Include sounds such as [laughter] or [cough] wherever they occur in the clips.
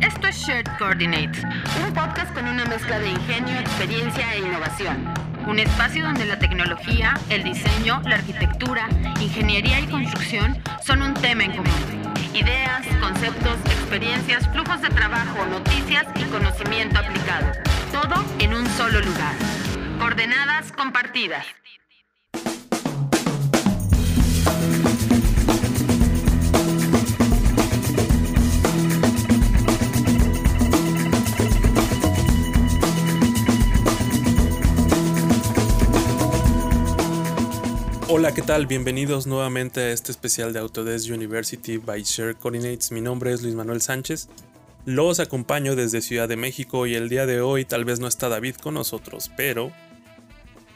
Esto es Shared Coordinates, un podcast con una mezcla de ingenio, experiencia e innovación. Un espacio donde la tecnología, el diseño, la arquitectura, ingeniería y construcción son un tema en común. Ideas, conceptos, experiencias, flujos de trabajo, noticias y conocimiento aplicado. Todo en un solo lugar. Coordenadas compartidas. Hola, ¿qué tal? Bienvenidos nuevamente a este especial de Autodesk University by Share Coordinates. Mi nombre es Luis Manuel Sánchez. Los acompaño desde Ciudad de México y el día de hoy tal vez no está David con nosotros, pero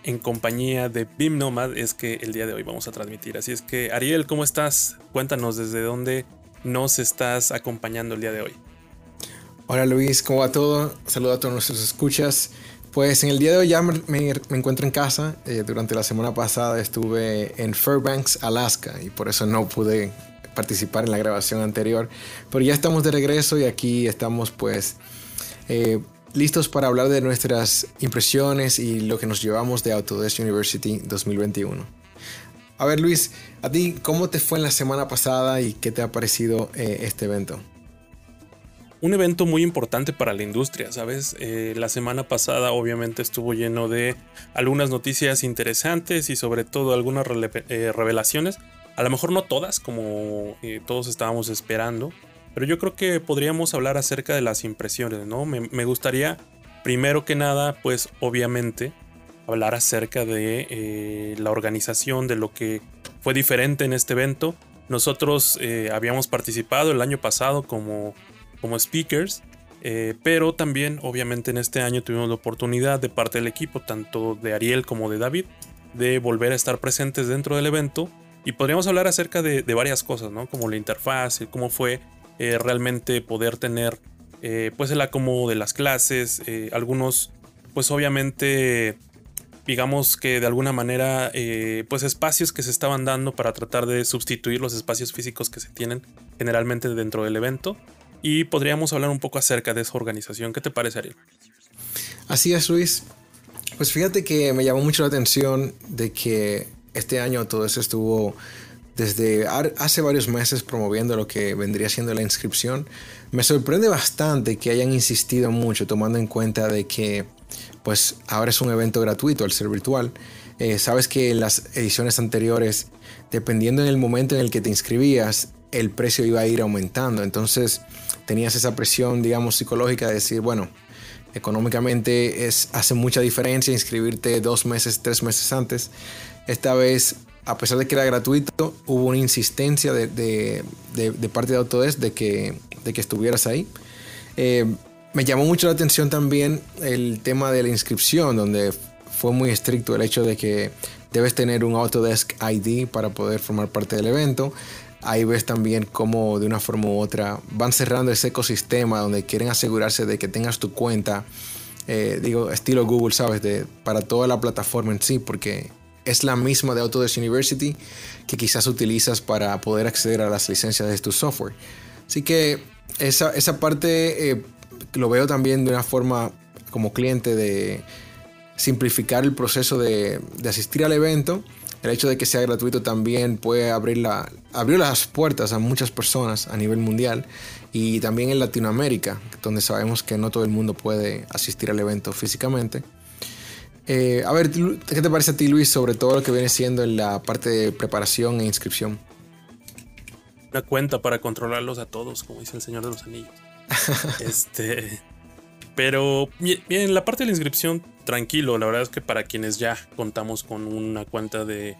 en compañía de BIM Nomad es que el día de hoy vamos a transmitir. Así es que, Ariel, ¿cómo estás? Cuéntanos desde dónde nos estás acompañando el día de hoy. Hola Luis, ¿cómo va todo? Saludos a todos nuestros escuchas. Pues en el día de hoy ya me, encuentro en casa. Eh, durante la semana pasada estuve en Fairbanks, Alaska, y por eso no pude participar en la grabación anterior. Pero ya estamos de regreso y aquí estamos pues eh, listos para hablar de nuestras impresiones y lo que nos llevamos de Autodesk University 2021. A ver Luis, a ti, ¿cómo te fue en la semana pasada y qué te ha parecido eh, este evento? Un evento muy importante para la industria, ¿sabes? Eh, la semana pasada obviamente estuvo lleno de algunas noticias interesantes y sobre todo algunas eh, revelaciones. A lo mejor no todas, como eh, todos estábamos esperando, pero yo creo que podríamos hablar acerca de las impresiones, ¿no? Me, me gustaría, primero que nada, pues obviamente, hablar acerca de la organización, de lo que fue diferente en este evento. Nosotros habíamos participado el año pasado como como speakers, eh, pero también obviamente en este año tuvimos la oportunidad de parte del equipo, tanto de Ariel como de David, de volver a estar presentes dentro del evento y podríamos hablar acerca de, varias cosas, ¿no? Como la interfaz, cómo fue eh, realmente poder tener eh, pues el acomodo de las clases, algunos pues obviamente digamos que de alguna manera pues espacios que se estaban dando para tratar de sustituir los espacios físicos que se tienen generalmente dentro del evento y podríamos hablar un poco acerca de esa organización. ¿Qué te parece, Ariel? Así es, Luis. Pues fíjate que me llamó mucho la atención de que este año todo eso estuvo desde hace varios meses promoviendo lo que vendría siendo la inscripción. Me sorprende bastante que hayan insistido mucho tomando en cuenta de que pues ahora es un evento gratuito al ser virtual. Eh, sabes que en las ediciones anteriores, dependiendo en el momento en el que te inscribías, el precio iba a ir aumentando. Entonces, tenías esa presión, digamos, psicológica de decir, bueno, económicamente es, hace mucha diferencia inscribirte dos meses, tres meses antes. Esta vez, a pesar de que era gratuito, hubo una insistencia de, parte de Autodesk de que, de que estuvieras ahí. Eh, me llamó mucho la atención también el tema de la inscripción, donde fue muy estricto el hecho de que debes tener un Autodesk ID para poder formar parte del evento ahí ves también cómo de una forma u otra van cerrando ese ecosistema donde quieren asegurarse de que tengas tu cuenta, eh, digo, estilo Google, ¿sabes? De, para toda la plataforma en sí, porque es la misma de Autodesk University que quizás utilizas para poder acceder a las licencias de tu software. Así que esa, esa parte eh, lo veo también de una forma como cliente de simplificar el proceso de, de asistir al evento el hecho de que sea gratuito también puede abrir, la, abrir las puertas a muchas personas a nivel mundial y también en Latinoamérica, donde sabemos que no todo el mundo puede asistir al evento físicamente. Eh, a ver, ¿qué te parece a ti, Luis, sobre todo lo que viene siendo en la parte de preparación e inscripción? Una cuenta para controlarlos a todos, como dice el Señor de los Anillos. [laughs] este, pero bien, en la parte de la inscripción, tranquilo. La verdad es que para quienes ya contamos con una cuenta de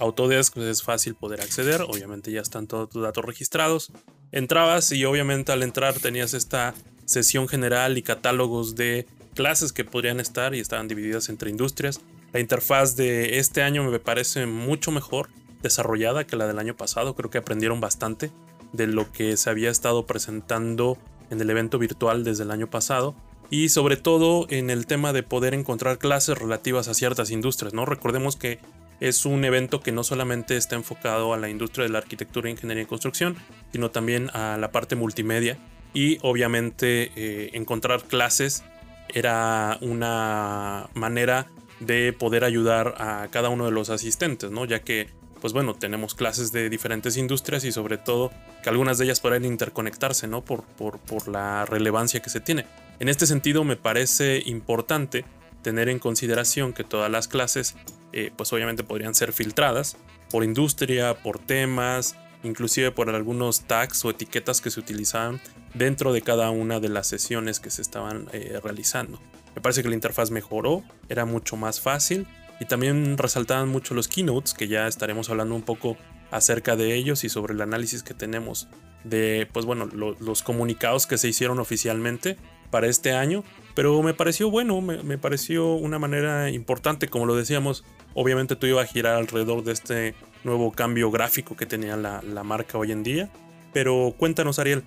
Autodesk, pues es fácil poder acceder. Obviamente ya están todos tus datos registrados. Entrabas y obviamente al entrar tenías esta sesión general y catálogos de clases que podrían estar y estaban divididas entre industrias. La interfaz de este año me parece mucho mejor desarrollada que la del año pasado. Creo que aprendieron bastante de lo que se había estado presentando en el evento virtual desde el año pasado y sobre todo en el tema de poder encontrar clases relativas a ciertas industrias, ¿no? Recordemos que es un evento que no solamente está enfocado a la industria de la arquitectura, ingeniería y construcción, sino también a la parte multimedia y obviamente eh, encontrar clases era una manera de poder ayudar a cada uno de los asistentes, ¿no? Ya que, pues bueno, tenemos clases de diferentes industrias y sobre todo que algunas de ellas podrían interconectarse, ¿no? Por, por, por la relevancia que se tiene. En este sentido, me parece importante tener en consideración que todas las clases, eh, pues obviamente podrían ser filtradas por industria, por temas, inclusive por algunos tags o etiquetas que se utilizaban dentro de cada una de las sesiones que se estaban eh, realizando. Me parece que la interfaz mejoró, era mucho más fácil y también resaltaban mucho los keynotes, que ya estaremos hablando un poco acerca de ellos y sobre el análisis que tenemos de, pues bueno, los comunicados que se hicieron oficialmente para este año. Pero me pareció bueno, me, pareció una manera importante, como lo decíamos, obviamente tú iba a girar alrededor de este nuevo cambio gráfico que tenía la, marca hoy en día. Pero cuéntanos, Ariel,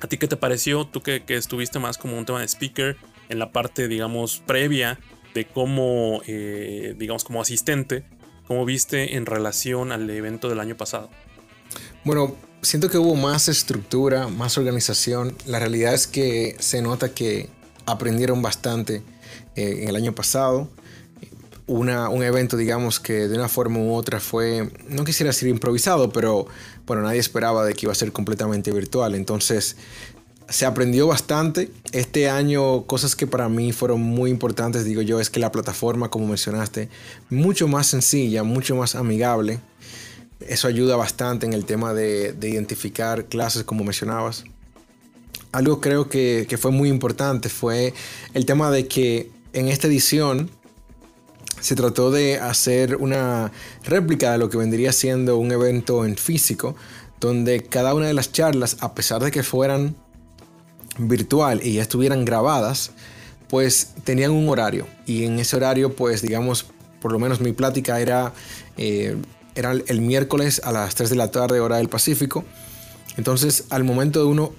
¿a ti qué te pareció? Tú que, que estuviste más como un tema de speaker, en la parte, digamos, previa de cómo, eh, digamos, como asistente, cómo viste en relación al evento del año pasado. Bueno, siento que hubo más estructura, más organización. La realidad es que se nota que aprendieron bastante eh, en el año pasado. Un evento, digamos, que de una forma u otra fue, no quisiera decir improvisado, pero bueno, nadie esperaba de que iba a ser completamente virtual. Entonces, se aprendió bastante. Este año, cosas que para mí fueron muy importantes, digo yo, es que la plataforma, como mencionaste, mucho más sencilla, mucho más amigable. Eso ayuda bastante en el tema de, identificar clases, como mencionabas. Algo creo que, fue muy importante fue el tema de que en esta edición se trató de hacer una réplica de lo que vendría siendo un evento en físico, donde cada una de las charlas, a pesar de que fueran virtual y ya estuvieran grabadas, pues tenían un horario. Y en ese horario, pues digamos, por lo menos mi plática era, eh, era el miércoles a las 3 de la tarde, hora del Pacífico. Entonces, al momento de uno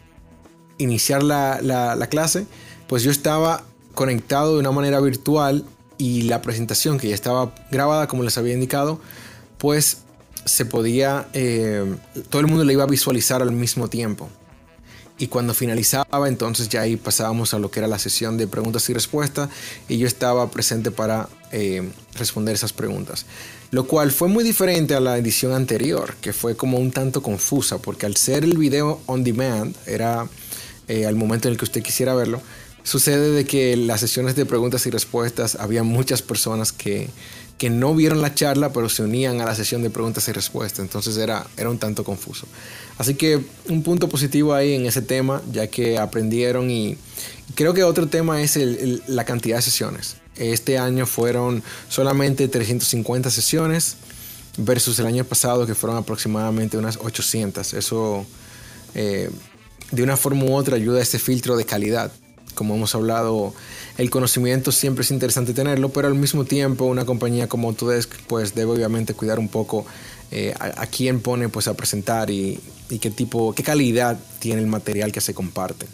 iniciar la, la clase, pues yo estaba conectado de una manera virtual y la presentación que ya estaba grabada, como les había indicado, pues se podía, eh, todo el mundo la iba a visualizar al mismo tiempo. Y cuando finalizaba, entonces ya ahí pasábamos a lo que era la sesión de preguntas y respuestas y yo estaba presente para eh, responder esas preguntas. Lo cual fue muy diferente a la edición anterior, que fue como un tanto confusa, porque al ser el video on demand, era eh, al momento en el que usted quisiera verlo, sucede de que las sesiones de preguntas y respuestas había muchas personas que que no vieron la charla, pero se unían a la sesión de preguntas y respuestas. Entonces era, era un tanto confuso. Así que un punto positivo ahí en ese tema, ya que aprendieron y creo que otro tema es la cantidad de sesiones. Este año fueron solamente 350 sesiones versus el año pasado que fueron aproximadamente unas 800. Eso eh, de una forma u otra ayuda a este filtro de calidad como hemos hablado, el conocimiento siempre es interesante tenerlo, pero al mismo tiempo una compañía como Autodesk pues debe obviamente cuidar un poco eh, a, quién pone pues a presentar y, qué tipo, qué calidad tiene el material que se comparte.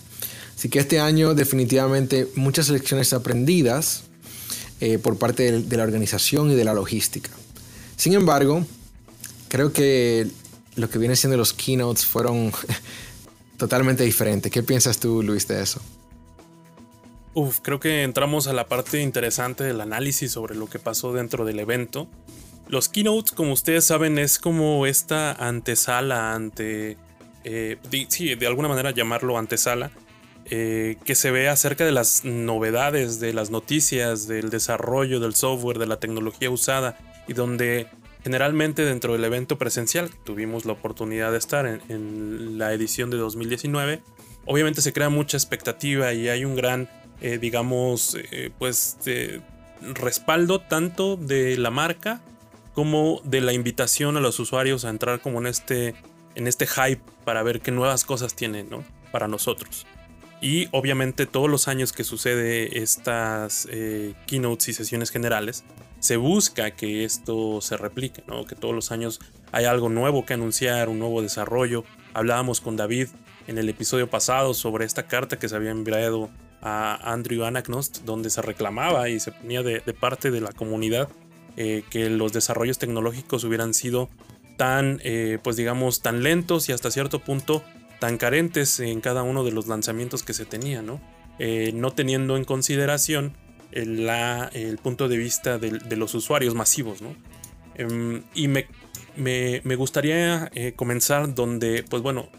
Así que este año definitivamente muchas lecciones aprendidas eh, por parte de, de la organización y de la logística. Sin embargo, creo que lo que viene siendo los keynotes fueron [laughs] totalmente diferentes. ¿Qué piensas tú, Luis, de eso? Uf, creo que entramos a la parte interesante del análisis sobre lo que pasó dentro del evento. Los keynotes, como ustedes saben, es como esta antesala ante... Eh, sí, de alguna manera llamarlo antesala, eh, que se ve acerca de las novedades, de las noticias, del desarrollo del software, de la tecnología usada, y donde generalmente dentro del evento presencial, tuvimos la oportunidad de estar en, en la edición de 2019, obviamente se crea mucha expectativa y hay un gran eh, digamos, eh, pues, respaldo tanto de la marca como de la invitación a los usuarios a entrar como en este, en este hype para ver qué nuevas cosas tienen, ¿no? Para nosotros. Y obviamente todos los años que sucede estas eh, keynotes y sesiones generales, se busca que esto se replique, ¿no? Que todos los años hay algo nuevo que anunciar, un nuevo desarrollo. Hablábamos con David en el episodio pasado sobre esta carta que se había enviado a Andrew Anagnost, donde se reclamaba y se ponía de, parte de la comunidad eh, que los desarrollos tecnológicos hubieran sido tan, eh, pues digamos, tan lentos y hasta cierto punto tan carentes en cada uno de los lanzamientos que se tenía, ¿no? Eh, no teniendo en consideración el, la, el punto de vista de, los usuarios masivos, ¿no? Em, y me, me, me gustaría comenzar donde, pues bueno,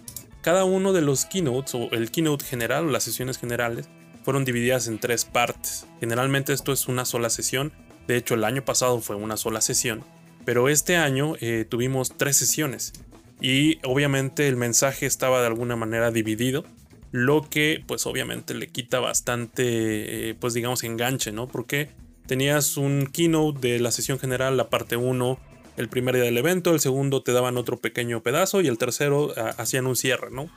cada uno de los keynotes o el keynote general o las sesiones generales fueron divididas en tres partes. Generalmente esto es una sola sesión. De hecho, el año pasado fue una sola sesión. Pero este año eh, tuvimos tres sesiones. Y obviamente el mensaje estaba de alguna manera dividido. Lo que pues obviamente le quita bastante, eh, pues digamos, enganche, ¿no? Porque tenías un keynote de la sesión general, la parte 1, el primer día del evento, el segundo te daban otro pequeño pedazo y el tercero ah, hacían un cierre, ¿no?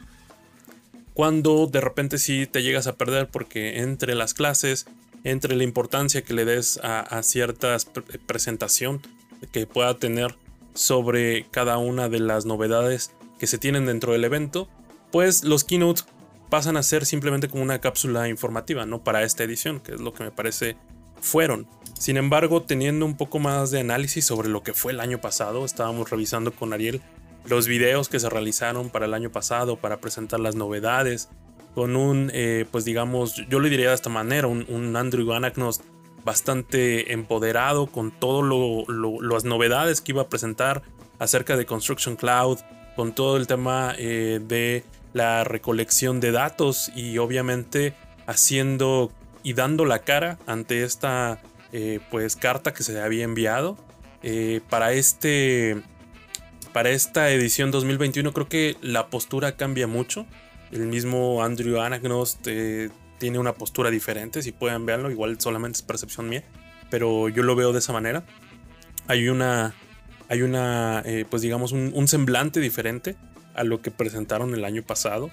Cuando de repente sí te llegas a perder porque entre las clases, entre la importancia que le des a, ciertas presentación que pueda tener sobre cada una de las novedades que se tienen dentro del evento, pues los keynotes pasan a ser simplemente como una cápsula informativa, ¿no? Para esta edición, que es lo que me parece fueron. Sin embargo, teniendo un poco más de análisis sobre lo que fue el año pasado, estábamos revisando con Ariel los videos que se realizaron para el año pasado para presentar las novedades, con un, eh, pues digamos, yo le diría de esta manera, un, Andrew Anagnost bastante empoderado con todas las novedades que iba a presentar acerca de Construction Cloud, con todo el tema eh, de la recolección de datos y obviamente haciendo y dando la cara ante esta eh, pues carta que se había enviado. Para, este, para esta edición 2021 creo que la postura cambia mucho. El mismo Andrew Anagnost eh, tiene una postura diferente, si pueden verlo, igual solamente es percepción mía, pero yo lo veo de esa manera. Hay una, hay una pues digamos, un, un semblante diferente a lo que presentaron el año pasado,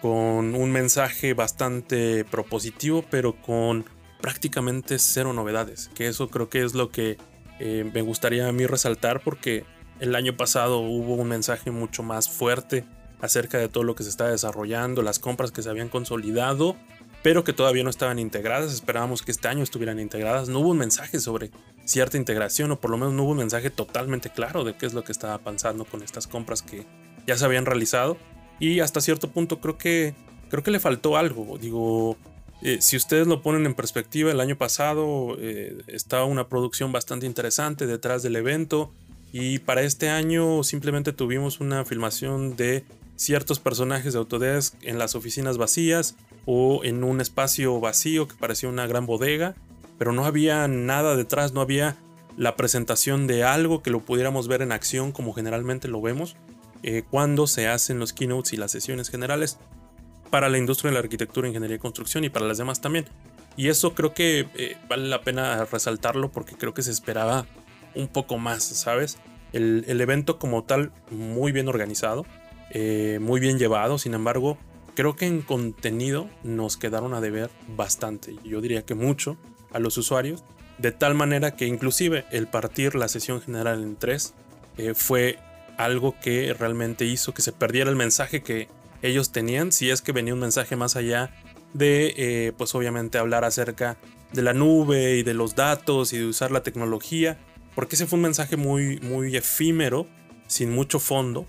con un mensaje bastante propositivo, pero con prácticamente cero novedades, que eso creo que es lo que eh, me gustaría a mí resaltar porque el año pasado hubo un mensaje mucho más fuerte acerca de todo lo que se está desarrollando, las compras que se habían consolidado, pero que todavía no estaban integradas. Esperábamos que este año estuvieran integradas. No hubo un mensaje sobre cierta integración o por lo menos no hubo un mensaje totalmente claro de qué es lo que estaba pasando con estas compras que ya se habían realizado. Y hasta cierto punto creo que creo que le faltó algo. Digo, eh, si ustedes lo ponen en perspectiva, el año pasado eh, estaba una producción bastante interesante detrás del evento y para este año simplemente tuvimos una filmación de ciertos personajes de Autodesk en las oficinas vacías o en un espacio vacío que parecía una gran bodega, pero no había nada detrás, no había la presentación de algo que lo pudiéramos ver en acción como generalmente lo vemos eh, cuando se hacen los keynotes y las sesiones generales para la industria de la arquitectura, ingeniería y construcción y para las demás también. Y eso creo que eh, vale la pena resaltarlo porque creo que se esperaba un poco más, ¿sabes? El, evento como tal, muy bien organizado, eh, muy bien llevado, sin embargo, creo que en contenido nos quedaron a deber bastante, yo diría que mucho, a los usuarios, de tal manera que inclusive el partir la sesión general en tres eh, fue algo que realmente hizo que se perdiera el mensaje que ellos tenían, si es que venía un mensaje más allá de, eh, pues obviamente hablar acerca de la nube y de los datos y de usar la tecnología, porque ese fue un mensaje muy, muy efímero, sin mucho fondo,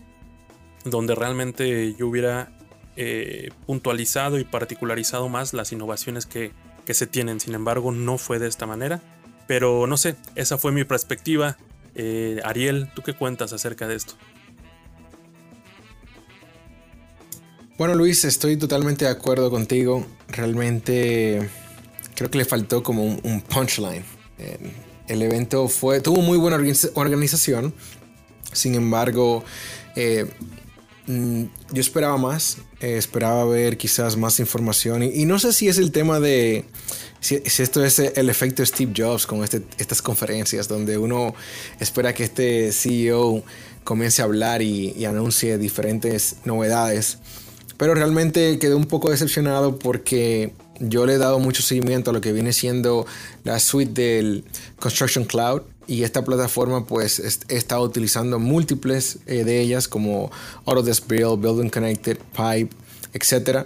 donde realmente yo hubiera eh, puntualizado y particularizado más las innovaciones que, que se tienen. Sin embargo, no fue de esta manera. Pero no sé, esa fue mi perspectiva. Eh, Ariel, ¿tú qué cuentas acerca de esto? Bueno, Luis, estoy totalmente de acuerdo contigo. Realmente creo que le faltó como un, punchline. El evento fue, tuvo muy buena organización. Sin embargo, eh, mm, yo esperaba más. Eh, esperaba ver quizás más información. Y, no sé si es el tema de. Si, esto es el efecto Steve Jobs con este, estas conferencias, donde uno espera que este CEO comience a hablar y anuncie diferentes novedades. Pero realmente quedé un poco decepcionado porque yo le he dado mucho seguimiento a lo que viene siendo la suite del Construction Cloud y esta plataforma pues he estado utilizando múltiples eh, de ellas como Autodesk Build, Building Connected, Pipe, etc.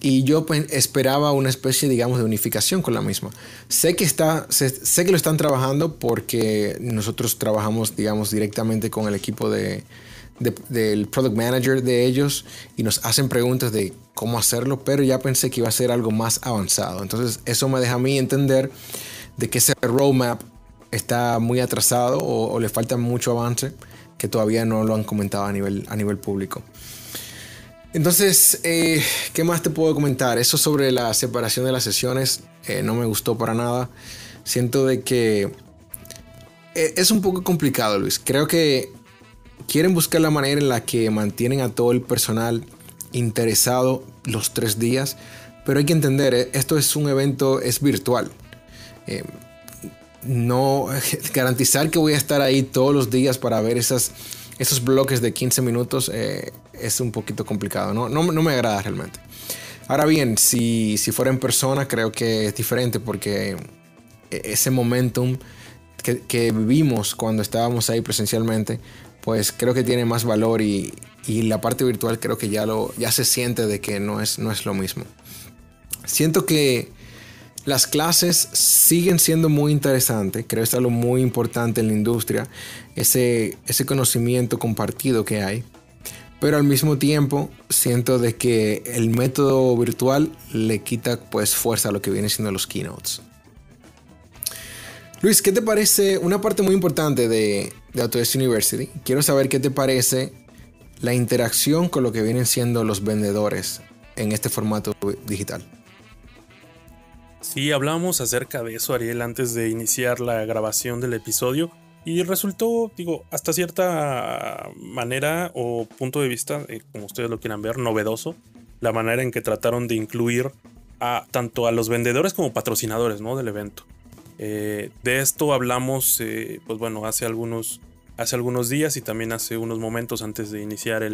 y yo pues, esperaba una especie, digamos, de unificación con la misma. Sé que, está, sé, que lo están trabajando porque nosotros trabajamos, digamos, directamente con el equipo de, del product manager de ellos y nos hacen preguntas de cómo hacerlo, pero ya pensé que iba a ser algo más avanzado. Entonces eso me deja a mí entender de que ese roadmap está muy atrasado o, le falta mucho avance que todavía no lo han comentado a nivel, a nivel público. Entonces, eh, ¿qué más te puedo comentar? Eso sobre la separación de las sesiones eh, no me gustó para nada. Siento de que eh, es un poco complicado, Luis. Creo que quieren buscar la manera en la que mantienen a todo el personal interesado los tres días, pero hay que entender, esto es un evento, es virtual. no [laughs] garantizar que voy a estar ahí todos los días para ver esas esos bloques de 15 minutos eh, es un poquito complicado, ¿no? ¿no? me agrada realmente. Ahora bien, si, si fuera en persona, creo que es diferente porque ese momentum que, vivimos cuando estábamos ahí presencialmente, pues creo que tiene más valor y, y, la parte virtual creo que ya, lo, ya se siente de que no es, no es lo mismo. Siento que las clases siguen siendo muy interesantes, creo que es algo muy importante en la industria, ese, ese conocimiento compartido que hay. Pero al mismo tiempo siento de que el método virtual le quita pues fuerza a lo que viene siendo los keynotes. Luis, ¿qué te parece? Una parte muy importante de, de Autodesk University. Quiero saber qué te parece la interacción con lo que vienen siendo los vendedores en este formato digital. Sí, hablábamos acerca de eso, Ariel, antes de iniciar la grabación del episodio. Y resultó, digo, hasta cierta manera o punto de vista, eh, como ustedes lo quieran ver, novedoso, la manera en que trataron de incluir a tanto a los vendedores como patrocinadores ¿no? del evento. Eh, de esto hablamos, eh, pues bueno, hace algunos, hace algunos días y también hace unos momentos antes de iniciar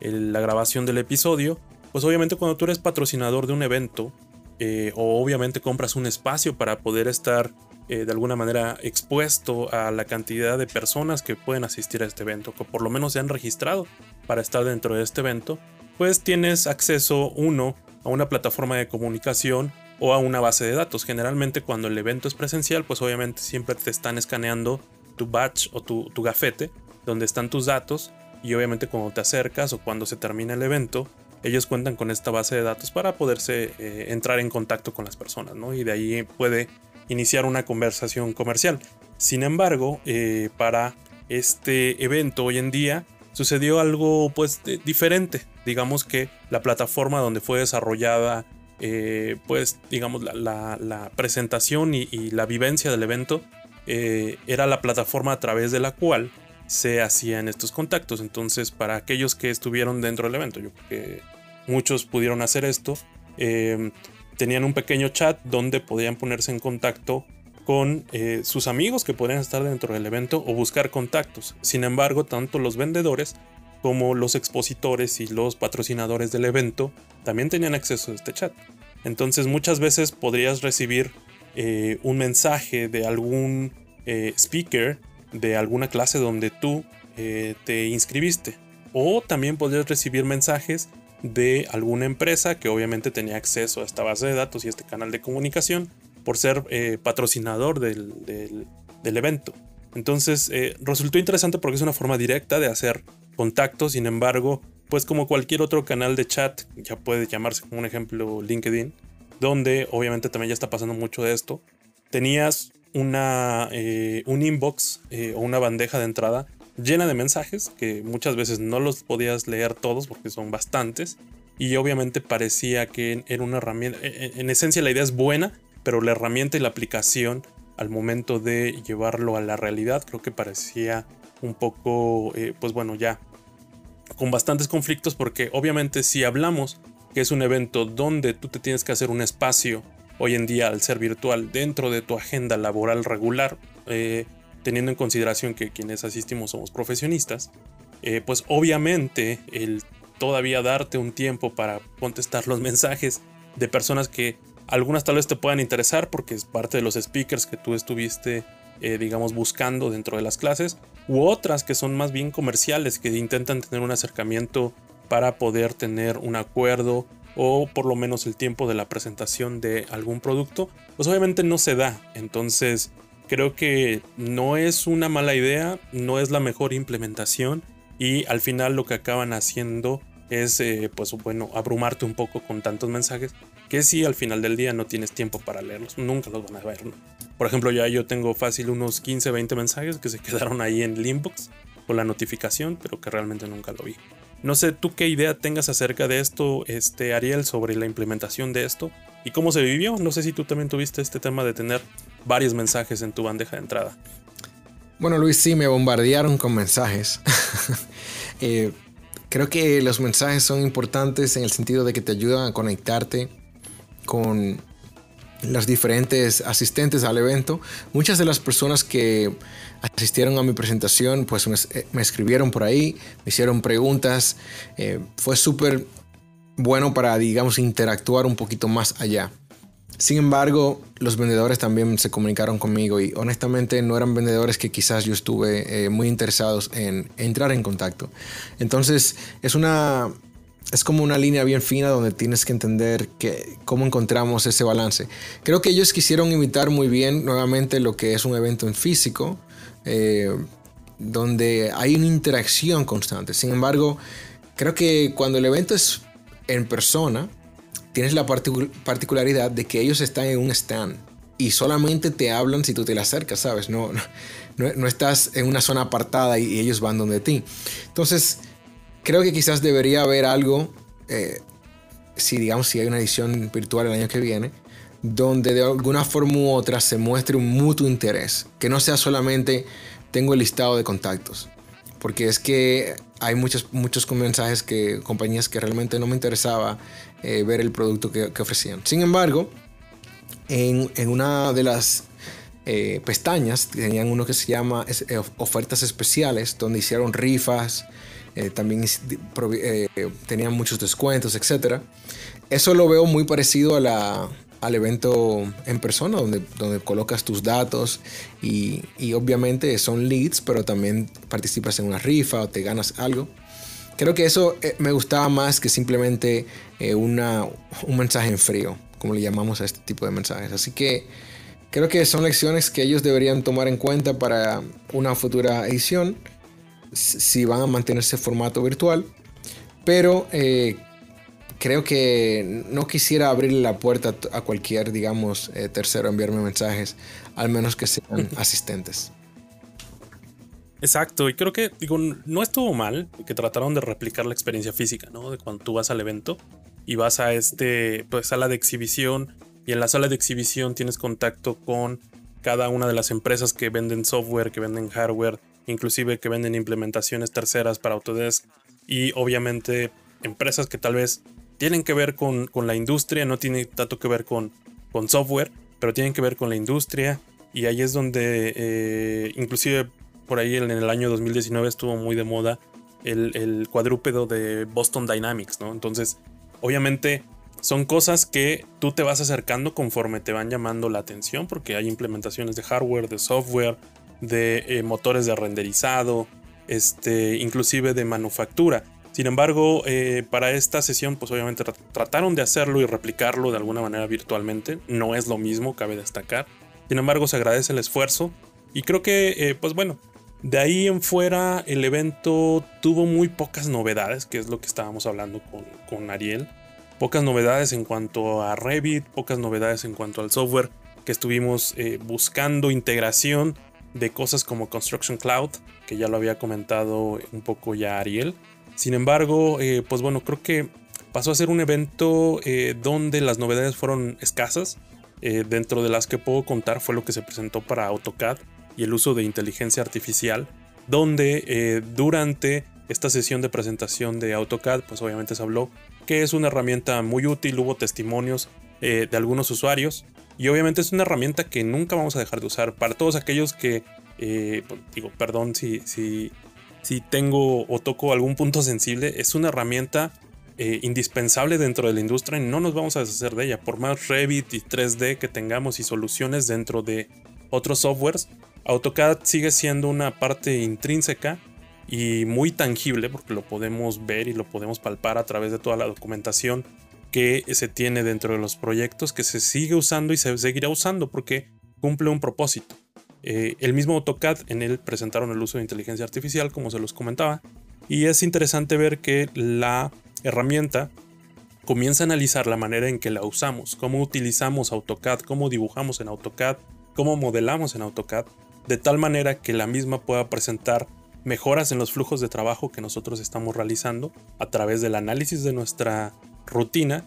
la grabación del episodio. Pues obviamente cuando tú eres patrocinador de un evento, eh, o obviamente compras un espacio para poder estar de alguna manera expuesto a la cantidad de personas que pueden asistir a este evento, que por lo menos se han registrado para estar dentro de este evento, pues tienes acceso uno a una plataforma de comunicación o a una base de datos. Generalmente cuando el evento es presencial, pues obviamente siempre te están escaneando tu badge o tu, tu gafete, donde están tus datos, y obviamente cuando te acercas o cuando se termina el evento, ellos cuentan con esta base de datos para poderse eh, entrar en contacto con las personas, ¿no? Y de ahí puede iniciar una conversación comercial. Sin embargo, eh, para este evento hoy en día sucedió algo pues diferente. Digamos que la plataforma donde fue desarrollada eh, pues digamos la, presentación y, la vivencia del evento era la plataforma a través de la cual se hacían estos contactos. Entonces, para aquellos que estuvieron dentro del evento, yo creo que muchos pudieron hacer esto, em, tenían un pequeño chat donde podían ponerse en contacto con eh, sus amigos que podrían estar dentro del evento o buscar contactos. Sin embargo, tanto los vendedores como los expositores y los patrocinadores del evento también tenían acceso a este chat. Entonces muchas veces podrías recibir eh, un mensaje de algún eh, speaker de alguna clase donde tú eh, te inscribiste. O también podrías recibir mensajes de alguna empresa que obviamente tenía acceso a esta base de datos y este canal de comunicación por ser patrocinador del, evento. Entonces resultó interesante porque es una forma directa de hacer contactos, sin embargo, pues como cualquier otro canal de chat, ya puede llamarse como un ejemplo LinkedIn, donde obviamente también ya está pasando mucho de esto, tenías una, eh, un inbox eh, o una bandeja de entrada llena de mensajes que muchas veces no los podías leer todos porque son bastantes y obviamente parecía que era una herramienta, e, e, en esencia la idea es buena, pero la herramienta y la aplicación al momento de llevarlo a la realidad creo que parecía un poco, eh, pues bueno, ya con bastantes conflictos porque obviamente si hablamos que es un evento donde tú te tienes que hacer un espacio hoy en día al ser virtual dentro de tu agenda laboral regular, eh, teniendo en consideración que quienes asistimos somos profesionistas, eh, pues obviamente el todavía darte un tiempo para contestar los [laughs] mensajes de personas que algunas tal vez te puedan interesar porque es parte de los speakers que tú estuviste, eh, digamos, buscando dentro de las clases, u otras que son más bien comerciales, que intentan tener un acercamiento para poder tener un acuerdo o por lo menos el tiempo de la presentación de algún producto, pues obviamente no se da. Entonces creo que no es una mala idea, no es la mejor implementación y al final lo que acaban haciendo es, eh, pues bueno, abrumarte un poco con tantos mensajes que si al final del día no tienes tiempo para leerlos, nunca los van a ver. Por ejemplo, ya yo tengo fácil unos 15, 20 mensajes que se [laughs] quedaron ahí en el inbox con la notificación, pero que realmente nunca lo vi. No sé tú qué idea tengas acerca de esto, este Ariel, sobre la implementación de esto y cómo se vivió. No sé si tú también tuviste este tema de tener varios mensajes en tu bandeja de entrada. Bueno, Luis, sí, me bombardearon con mensajes. [laughs] Eh, creo que los mensajes son importantes en el sentido de que te ayudan a conectarte con los diferentes asistentes al evento. Muchas de las personas que asistieron a mi presentación, pues me, escribieron por ahí, me hicieron preguntas. Eh, fue súper bueno para, digamos, interactuar un poquito más allá. Sin embargo, los vendedores también se comunicaron conmigo y honestamente no eran vendedores que quizás yo estuve eh, muy interesados en entrar en contacto. Entonces es una es como una línea bien fina donde tienes que entender que, cómo encontramos ese balance. Creo que ellos quisieron imitar muy bien nuevamente lo que es un evento en físico, eh, donde hay una interacción constante. Sin embargo, creo que cuando el evento es en persona, tienes la particularidad de que ellos están en un stand y solamente te hablan si tú te le acercas, ¿sabes? No, no, estás en una zona apartada y, ellos van donde ti. Entonces, creo que quizás debería haber algo, eh, si digamos, si hay una edición virtual el año que viene, donde de alguna forma u otra se muestre un mutuo interés, que no sea solamente tengo el listado de contactos, porque es que hay muchos, muchos mensajes que compañías que realmente no me interesaba eh, ver el producto que, ofrecían. Sin embargo, en, en una de las eh, pestañas tenían uno que se llama eh, ofertas especiales, donde hicieron rifas, también tenían muchos descuentos, etc. Eso lo veo muy parecido a la, al evento en persona, donde, donde colocas tus datos y, y, obviamente son leads, pero también participas en una rifa o te ganas algo. Creo que eso eh, me gustaba más que simplemente eh, una, un mensaje en frío, como le llamamos a este tipo de mensajes. Así que creo que son lecciones que ellos deberían tomar en cuenta para una futura edición, si van a mantener ese formato virtual. Pero eh, creo que no quisiera abrirle la puerta a cualquier, digamos, eh, tercero enviarme mensajes, al menos que sean asistentes. Exacto, y creo que digo, no estuvo mal que trataron de replicar la experiencia física, ¿no? De cuando tú vas al evento y vas a este pues sala de exhibición y en la sala de exhibición tienes contacto con cada una de las empresas que venden software, que venden hardware, inclusive que venden implementaciones terceras para Autodesk y obviamente empresas que tal vez tienen que ver con, la industria, no tienen tanto que ver con, con software, pero tienen que ver con la industria. Y ahí es donde, eh, inclusive por ahí en el año 2019 estuvo muy de moda el, cuadrúpedo de Boston Dynamics, ¿no? Entonces, obviamente son cosas que tú te vas acercando conforme te van llamando la atención, porque hay implementaciones de hardware, de software, de eh, motores de renderizado, este, inclusive de manufactura. Sin embargo, eh, para esta sesión, pues obviamente trataron de hacerlo y replicarlo de alguna manera virtualmente. No es lo mismo, cabe destacar. Sin embargo, se agradece el esfuerzo. Y creo que, eh, pues bueno, de ahí en fuera el evento tuvo muy pocas novedades, que es lo que estábamos hablando con, Ariel. Pocas novedades en cuanto a Revit, pocas novedades en cuanto al software que estuvimos eh, buscando integración de cosas como Construction Cloud, que ya lo había comentado un poco ya Ariel. Sin embargo, eh, pues bueno, creo que pasó a ser un evento eh, donde las novedades fueron escasas. Eh, dentro de las que puedo contar fue lo que se presentó para AutoCAD y el uso de inteligencia artificial, donde durante esta sesión de presentación de AutoCAD, pues obviamente se habló que es una herramienta muy útil, hubo testimonios de algunos usuarios y obviamente es una herramienta que nunca vamos a dejar de usar para todos aquellos que, pues, digo, perdón si, si si tengo o toco algún punto sensible, es una herramienta eh, indispensable dentro de la industria y no nos vamos a deshacer de ella. Por más Revit y 3D que tengamos y soluciones dentro de otros softwares, AutoCAD sigue siendo una parte intrínseca y muy tangible porque lo podemos ver y lo podemos palpar a través de toda la documentación que se tiene dentro de los proyectos, que se sigue usando y se seguirá usando porque cumple un propósito. Eh, el mismo AutoCAD en él presentaron el uso de inteligencia artificial, como se los comentaba, y es interesante ver que la herramienta comienza a analizar la manera en que la usamos, cómo utilizamos AutoCAD, cómo dibujamos en AutoCAD, cómo modelamos en AutoCAD, de tal manera que la misma pueda presentar mejoras en los flujos de trabajo que nosotros estamos realizando a través del análisis de nuestra rutina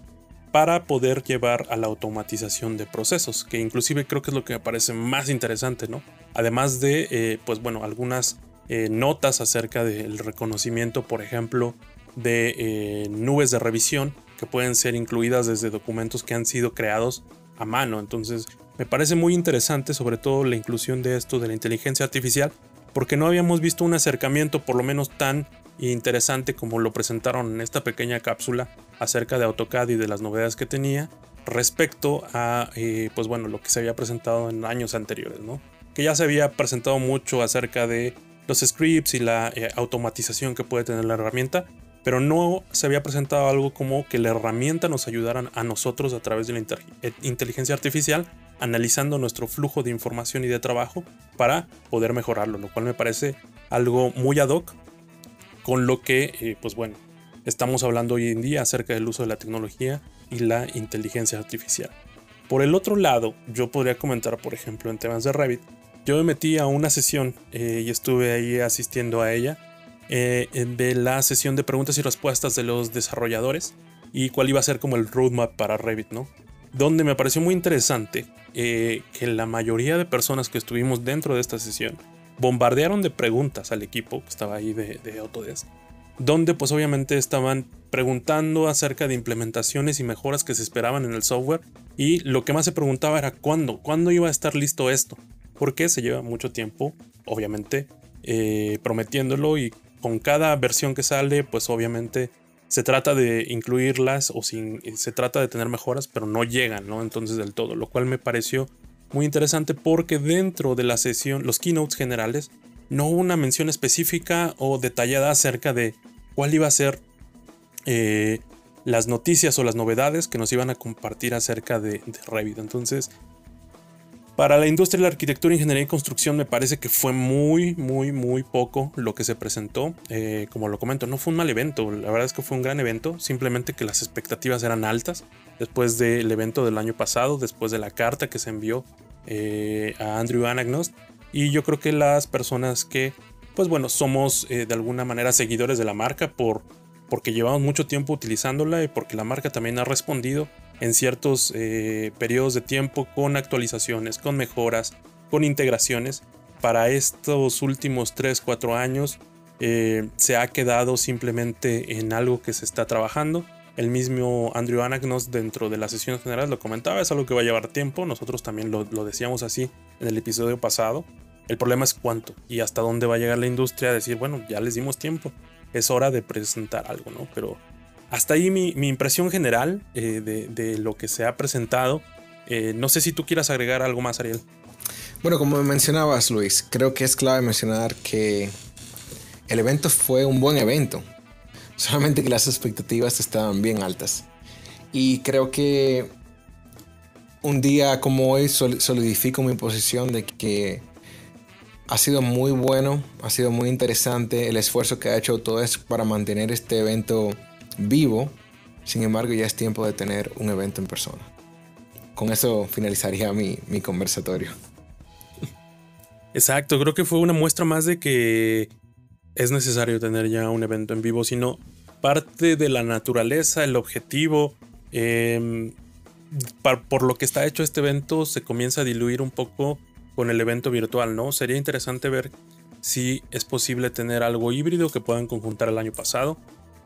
para poder llevar a la automatización de procesos, que inclusive creo que es lo que me parece más interesante, ¿no? Además de, eh, pues bueno, algunas eh, notas acerca del reconocimiento, por ejemplo, de eh, nubes de revisión que pueden ser incluidas desde documentos que han sido creados a mano. Entonces, me parece muy interesante, sobre todo la inclusión de esto de la inteligencia artificial, porque no habíamos visto un acercamiento por lo menos tan interesante como lo presentaron en esta pequeña cápsula acerca de AutoCAD y de las novedades que tenía respecto a eh, pues bueno lo que se había presentado en años anteriores no que ya se había presentado mucho acerca de los scripts y la eh, automatización que puede tener la herramienta pero no se había presentado algo como que la herramienta nos ayudara a nosotros a través de la eh, inteligencia artificial analizando nuestro flujo de información y de trabajo para poder mejorarlo, lo cual me parece algo muy ad hoc con lo que, pues bueno, estamos hablando hoy en día acerca del uso de la tecnología y la inteligencia artificial. Por el otro lado, yo podría comentar, por ejemplo, en temas de Revit, yo me metí a una sesión eh, y estuve ahí asistiendo a ella eh, de la sesión de preguntas y respuestas de los desarrolladores y cuál iba a ser como el roadmap para Revit, ¿no? Donde me pareció muy interesante que la mayoría de personas que estuvimos dentro de esta sesión bombardearon de preguntas al equipo que estaba ahí de, de Autodesk, donde pues obviamente estaban preguntando acerca de implementaciones y mejoras que se esperaban en el software y lo que más se preguntaba era cuándo, cuándo iba a estar listo esto, porque se lleva mucho tiempo, obviamente, eh, prometiéndolo y con cada versión que sale, pues obviamente se trata de incluirlas o sin, se trata de tener mejoras, pero no llegan, ¿no? Entonces del todo, lo cual me pareció muy interesante porque dentro de la sesión, los keynotes generales, no hubo una mención específica o detallada acerca de cuál iba a ser eh, las noticias o las novedades que nos iban a compartir acerca de, Revit. Entonces, para la industria de la arquitectura, ingeniería y construcción me parece que fue muy, muy, muy poco lo que se presentó. Eh, como lo comento, no fue un mal evento, la verdad es que fue un gran evento, simplemente que las expectativas eran altas después del evento del año pasado, después de la carta que se envió eh, a Andrew Anagnost. Y yo creo que las personas que, pues bueno, somos eh, de alguna manera seguidores de la marca por, porque llevamos mucho tiempo utilizándola y porque la marca también ha respondido en ciertos eh, periodos de tiempo con actualizaciones, con mejoras, con integraciones. Para estos últimos 3-4 años se ha quedado simplemente en algo que se está trabajando el mismo Andrew Anagnos dentro de la sesión general lo comentaba, es algo que va a llevar tiempo, nosotros también lo, decíamos así en el episodio pasado. El problema es cuánto y hasta dónde va a llegar la industria a decir, bueno, ya les dimos tiempo, es hora de presentar algo, ¿no? Pero hasta ahí mi, impresión general eh, de, lo que se ha presentado. Eh, no sé si tú quieras agregar algo más, Ariel. Bueno, como mencionabas, Luis, creo que es clave mencionar que el evento fue un buen evento. Solamente que las expectativas estaban bien altas. Y creo que un día como hoy solidifico mi posición de que ha sido muy bueno, ha sido muy interesante el esfuerzo que ha hecho todo esto para mantener este evento vivo. Sin embargo, ya es tiempo de tener un evento en persona. Con eso finalizaría mi, mi conversatorio. Exacto, creo que fue una muestra más de que es necesario tener ya un evento en vivo, sino parte de la naturaleza, el objetivo, em, por lo que está hecho este evento se comienza a diluir un poco con el evento virtual, ¿no? Sería interesante ver si es posible tener algo híbrido que puedan conjuntar el año pasado.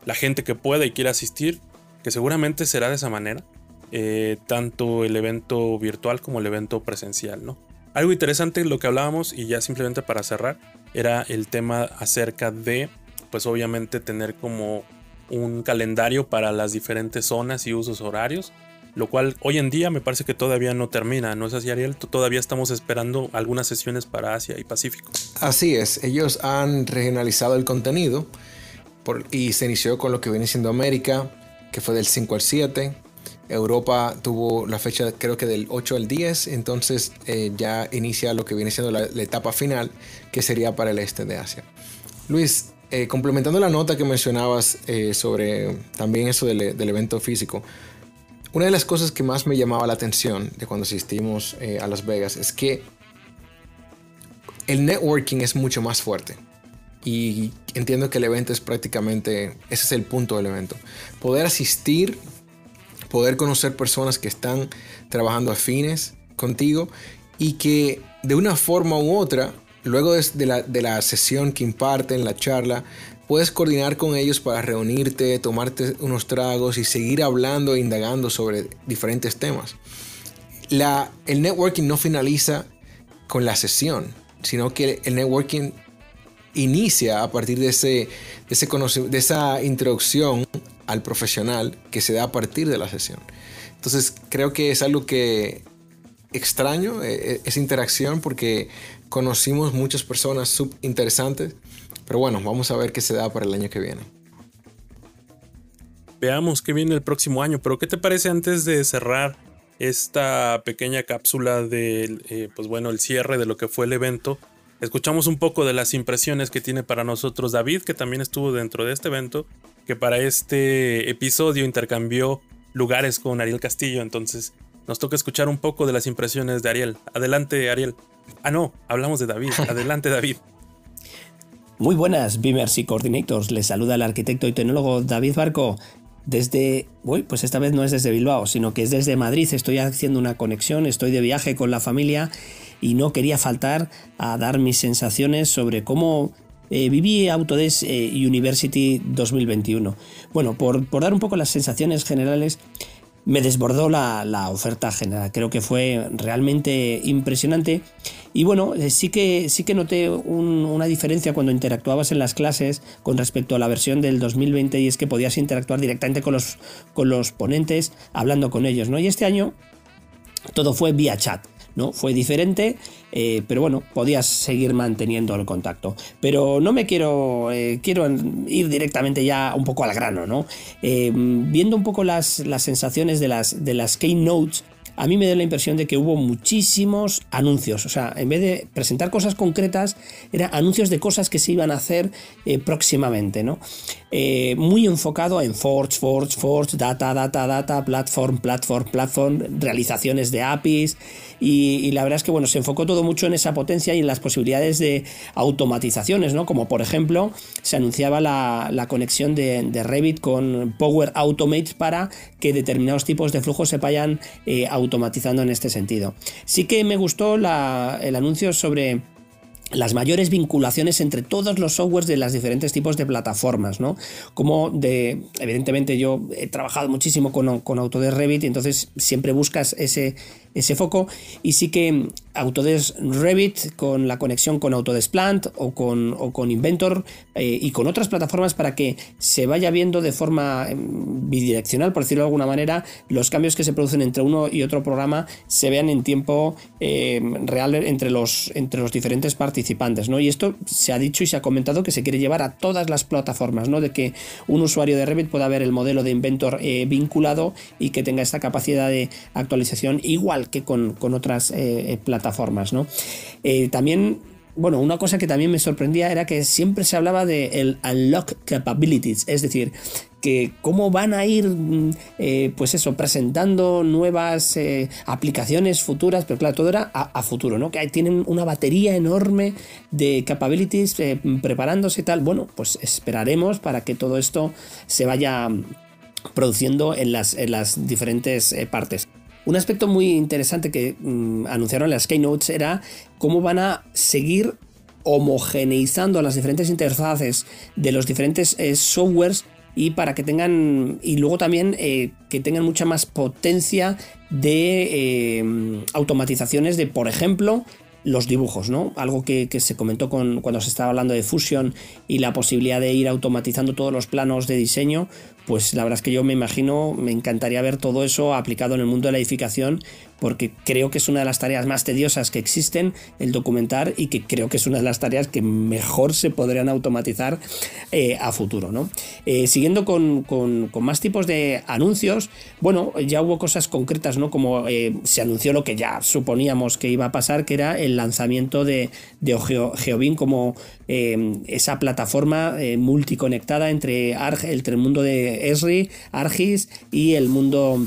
La gente que pueda y quiera asistir, que seguramente será de esa manera, eh, tanto el evento virtual como el evento presencial, ¿no? Algo interesante lo que hablábamos y ya simplemente para cerrar era el tema acerca de, pues obviamente tener como un calendario para las diferentes zonas y usos horarios, lo cual hoy en día me parece que todavía no termina, ¿no es así Ariel? Todavía estamos esperando algunas sesiones para Asia y Pacífico. Así es, ellos han regionalizado el contenido y se inició con lo que viene siendo América, que fue del 5 al 7, Europa tuvo la fecha creo que del 8 al 10, entonces eh, ya inicia lo que viene siendo la, etapa final, que sería para el este de Asia. Luis, eh, complementando la nota que mencionabas eh, sobre también eso del, evento físico, una de las cosas que más me llamaba la atención de cuando asistimos a Las Vegas es que el networking es mucho más fuerte. Y entiendo que el evento es prácticamente, ese es el punto del evento. Poder asistir poder conocer personas que están trabajando afines contigo y que de una forma u otra, luego de, la, de la sesión que imparten, la charla, puedes coordinar con ellos para reunirte, tomarte unos tragos y seguir hablando e indagando sobre diferentes temas. La, el networking no finaliza con la sesión, sino que el networking inicia a partir de, ese, de, ese de esa introducción al profesional que se da a partir de la sesión. Entonces creo que es algo que extraño, eh, esa interacción, porque conocimos muchas personas interesantes, pero bueno, vamos a ver qué se da para el año que viene. Veamos qué viene el próximo año, pero ¿qué te parece antes de cerrar esta pequeña cápsula del, eh, pues bueno, el cierre de lo que fue el evento? Escuchamos un poco de las impresiones que tiene para nosotros David, que también estuvo dentro de este evento, que para este episodio intercambió lugares con Ariel Castillo, entonces nos toca escuchar un poco de las impresiones de Ariel. Adelante, Ariel. Ah, no, hablamos de David. [laughs] Adelante, David. Muy buenas, Beamers y Coordinators. Les saluda el arquitecto y tecnólogo David Barco. Desde, uy, pues esta vez no es desde Bilbao, sino que es desde Madrid. Estoy haciendo una conexión, estoy de viaje con la familia y no quería faltar a dar mis sensaciones sobre cómo eh, viví Autodesk eh, University 2021. Bueno, por, dar un poco las sensaciones generales, me desbordó la, oferta general. Creo que fue realmente impresionante. Y bueno, eh, sí que, sí que noté una diferencia cuando interactuabas en las clases con respecto a la versión del 2020 y es que podías interactuar directamente con los, con los ponentes hablando con ellos. ¿no? Y este año todo fue vía chat. ¿No? Fue diferente, eh, pero bueno, podías seguir manteniendo el contacto. Pero no me quiero, eh, quiero ir directamente ya un poco al grano, ¿no? Eh, viendo un poco las, las sensaciones de las, de las keynotes a mí me da la impresión de que hubo muchísimos anuncios. O sea, en vez de presentar cosas concretas, eran anuncios de cosas que se iban a hacer eh, próximamente, ¿no? Eh, muy enfocado en Forge, Forge, Forge, data, data, data, platform, platform, platform, realizaciones de APIs. Y, la verdad es que, bueno, se enfocó todo mucho en esa potencia y en las posibilidades de automatizaciones, ¿no? Como por ejemplo, se anunciaba la, conexión de, de, Revit con Power Automate para que determinados tipos de flujos se vayan eh, automatizando en este sentido. Sí que me gustó el anuncio sobre las mayores vinculaciones entre todos los softwares de los diferentes tipos de plataformas, ¿no? Como de, evidentemente yo he trabajado muchísimo con, con Autodesk Revit entonces siempre buscas ese, ese foco. Y sí que Autodesk Revit con la conexión con Autodesk Plant o con, o con Inventor eh, y con otras plataformas para que se vaya viendo de forma em, bidireccional, por decirlo de alguna manera, los cambios que se producen entre uno y otro programa se vean en tiempo em, real entre los, entre los diferentes participantes. ¿no? Y esto se ha dicho y se ha comentado que se quiere llevar a todas las plataformas, ¿no? de que un usuario de Revit pueda ver el modelo de Inventor eh, vinculado y que tenga esta capacidad de actualización igual que con, otras eh, plataformas. ¿no? También bueno, una cosa que también me sorprendía era que siempre se hablaba de el unlock capabilities, es decir, que cómo van a ir, mm, pues eso, presentando nuevas aplicaciones futuras, pero claro, todo era a, futuro, ¿no? Que tienen una batería enorme de capabilities preparándose y tal. Bueno, pues esperaremos para que todo esto se vaya produciendo en las, en las diferentes partes. Un aspecto muy interesante que mm, anunciaron las Keynotes era cómo van a seguir homogeneizando las diferentes interfaces de los diferentes eh, softwares y para que tengan y luego también eh, que tengan mucha más potencia de eh, automatizaciones de por ejemplo los dibujos, ¿no? Algo que, se comentó con, cuando se estaba hablando de Fusion y la posibilidad de ir automatizando todos los planos de diseño, pues la verdad es que yo me imagino, me encantaría ver todo eso aplicado en el mundo de la edificación, porque creo que es una de las tareas más tediosas que existen, el documentar, y que creo que es una de las tareas que mejor se podrían automatizar eh, a futuro. ¿no? Eh, siguiendo con, más tipos de anuncios, bueno, ya hubo cosas concretas, ¿no? Como eh, se anunció lo que ya suponíamos que iba a pasar, que era el lanzamiento de, de Geobin como esa plataforma multiconectada entre, entre el mundo de Esri, Argis y el mundo